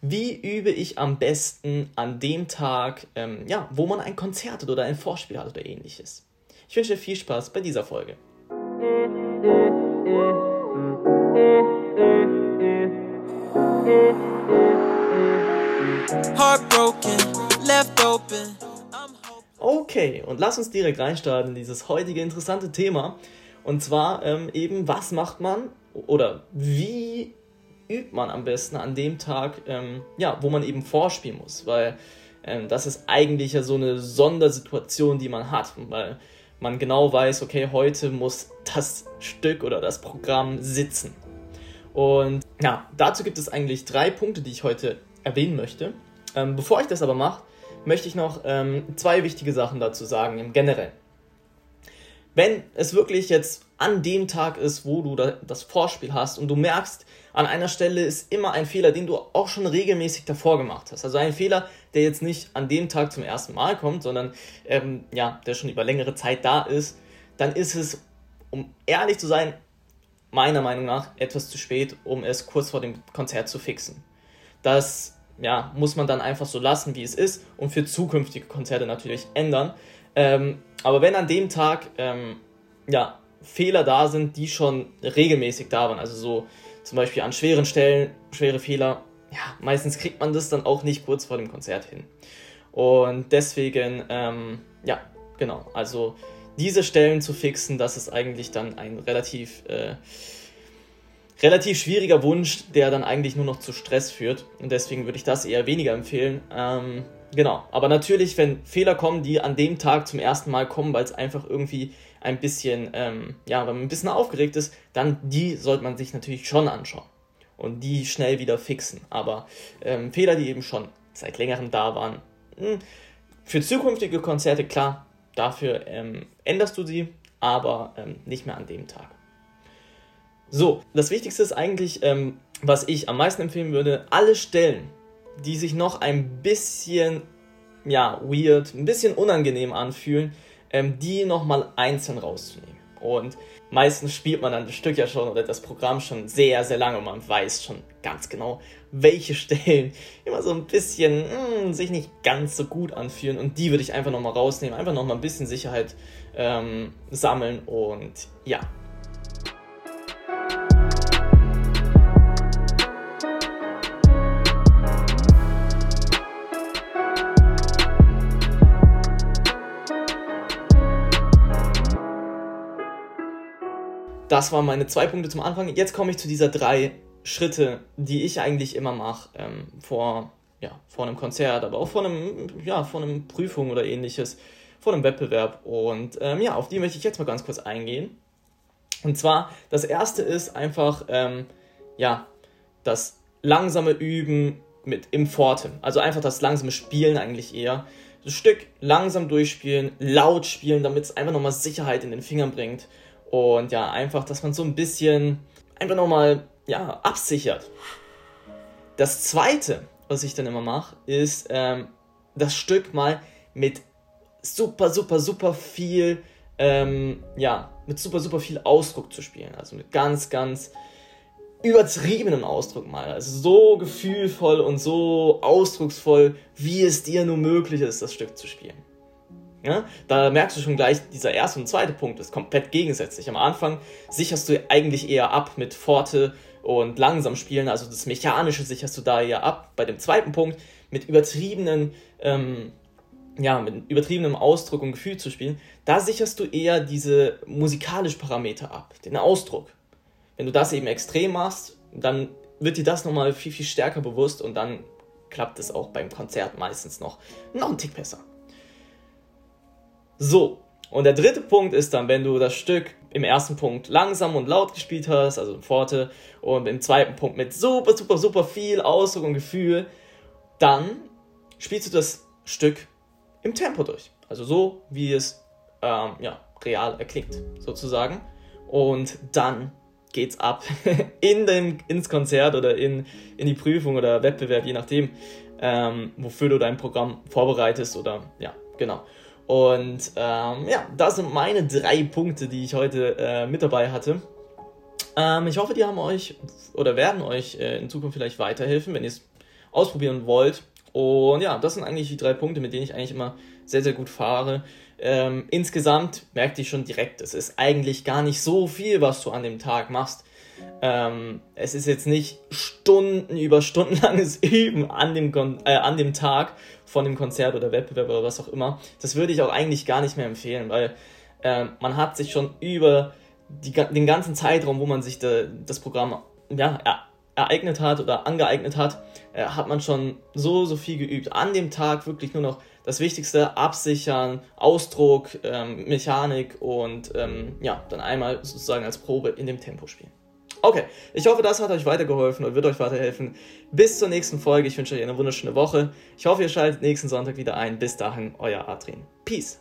wie übe ich am besten an dem Tag, ähm, ja, wo man ein Konzert hat oder ein Vorspiel hat oder ähnliches. Ich wünsche dir viel Spaß bei dieser Folge. Okay, und lass uns direkt reinstarten in dieses heutige interessante Thema. Und zwar ähm, eben, was macht man oder wie übt man am besten an dem Tag, ähm, ja, wo man eben vorspielen muss. Weil ähm, das ist eigentlich ja so eine Sondersituation, die man hat. Weil man genau weiß, okay, heute muss das Stück oder das Programm sitzen. Und ja, dazu gibt es eigentlich drei Punkte, die ich heute erwähnen möchte. Ähm, bevor ich das aber mache, möchte ich noch ähm, zwei wichtige Sachen dazu sagen, im Generellen. Wenn es wirklich jetzt an dem Tag ist, wo du da, das Vorspiel hast und du merkst, an einer Stelle ist immer ein Fehler, den du auch schon regelmäßig davor gemacht hast. Also ein Fehler, der jetzt nicht an dem Tag zum ersten Mal kommt, sondern ähm, ja, der schon über längere Zeit da ist, dann ist es, um ehrlich zu sein, meiner Meinung nach etwas zu spät, um es kurz vor dem Konzert zu fixen. Das ja, muss man dann einfach so lassen, wie es ist und für zukünftige Konzerte natürlich ändern. Ähm, aber wenn an dem Tag ähm, ja, Fehler da sind, die schon regelmäßig da waren, also so zum Beispiel an schweren Stellen, schwere Fehler, ja, meistens kriegt man das dann auch nicht kurz vor dem Konzert hin. Und deswegen, ähm, ja, genau, also diese Stellen zu fixen, das ist eigentlich dann ein relativ, äh, relativ schwieriger Wunsch, der dann eigentlich nur noch zu Stress führt. Und deswegen würde ich das eher weniger empfehlen. Ähm, genau, aber natürlich, wenn Fehler kommen, die an dem Tag zum ersten Mal kommen, weil es einfach irgendwie ein bisschen, ähm, ja, weil man ein bisschen aufgeregt ist, dann die sollte man sich natürlich schon anschauen und die schnell wieder fixen. Aber ähm, Fehler, die eben schon seit längerem da waren, mh, für zukünftige Konzerte, klar, dafür ähm, änderst du sie, aber ähm, nicht mehr an dem Tag. So, das Wichtigste ist eigentlich, ähm, was ich am meisten empfehlen würde, alle Stellen, die sich noch ein bisschen, ja, weird, ein bisschen unangenehm anfühlen, ähm, die nochmal einzeln rauszunehmen. Und meistens spielt man dann das Stück ja schon oder das Programm schon sehr, sehr lange und man weiß schon ganz genau, welche Stellen immer so ein bisschen mh, sich nicht ganz so gut anfühlen. Und die würde ich einfach nochmal rausnehmen, einfach nochmal ein bisschen Sicherheit ähm, sammeln und ja, Das waren meine zwei Punkte zum Anfang. Jetzt komme ich zu dieser drei Schritte, die ich eigentlich immer mache ähm, vor, ja, vor einem Konzert, aber auch vor einem, ja, vor einem Prüfung oder ähnliches, vor einem Wettbewerb. Und ähm, ja, auf die möchte ich jetzt mal ganz kurz eingehen. Und zwar, das erste ist einfach, ähm, ja, das langsame Üben mit im Forte. Also einfach das langsame Spielen eigentlich eher. Das Stück langsam durchspielen, laut spielen, damit es einfach nochmal Sicherheit in den Fingern bringt. Und ja, einfach, dass man so ein bisschen einfach nochmal ja, absichert. Das zweite, was ich dann immer mache, ist ähm, das Stück mal mit super, super, super viel, ähm, ja, mit super, super viel Ausdruck zu spielen. Also mit ganz, ganz übertriebenem Ausdruck mal. Also so gefühlvoll und so ausdrucksvoll, wie es dir nur möglich ist, das Stück zu spielen. Ja, da merkst du schon gleich, dieser erste und zweite Punkt ist komplett gegensätzlich. Am Anfang sicherst du eigentlich eher ab mit Forte und langsam spielen, also das Mechanische sicherst du da eher ab. Bei dem zweiten Punkt mit übertriebenen, ähm, ja, mit übertriebenem Ausdruck und Gefühl zu spielen, da sicherst du eher diese musikalischen Parameter ab, den Ausdruck. Wenn du das eben extrem machst, dann wird dir das nochmal viel, viel stärker bewusst und dann klappt es auch beim Konzert meistens noch, noch einen Tick besser. So, und der dritte Punkt ist dann, wenn du das Stück im ersten Punkt langsam und laut gespielt hast, also im Forte, und im zweiten Punkt mit super, super, super viel Ausdruck und Gefühl, dann spielst du das Stück im Tempo durch. Also so, wie es ähm, ja, real erklingt, sozusagen. Und dann geht's ab in den, ins Konzert oder in, in die Prüfung oder Wettbewerb, je nachdem, ähm, wofür du dein Programm vorbereitest oder ja, genau. Und ähm, ja, das sind meine drei Punkte, die ich heute äh, mit dabei hatte. Ähm, ich hoffe, die haben euch oder werden euch äh, in Zukunft vielleicht weiterhelfen, wenn ihr es ausprobieren wollt. Und ja, das sind eigentlich die drei Punkte, mit denen ich eigentlich immer sehr, sehr gut fahre. Ähm, insgesamt merkte ich schon direkt, es ist eigentlich gar nicht so viel, was du an dem Tag machst. Ähm, es ist jetzt nicht Stunden über stundenlanges Üben an dem, äh, an dem Tag von dem Konzert oder Wettbewerb oder was auch immer. Das würde ich auch eigentlich gar nicht mehr empfehlen, weil äh, man hat sich schon über die, den ganzen Zeitraum, wo man sich de, das Programm ja, er, ereignet hat oder angeeignet hat, äh, hat man schon so, so viel geübt. An dem Tag wirklich nur noch das Wichtigste, absichern, Ausdruck, ähm, Mechanik und ähm, ja, dann einmal sozusagen als Probe in dem Tempo spielen. Okay, ich hoffe, das hat euch weitergeholfen und wird euch weiterhelfen. Bis zur nächsten Folge. Ich wünsche euch eine wunderschöne Woche. Ich hoffe, ihr schaltet nächsten Sonntag wieder ein. Bis dahin, euer Adrian. Peace.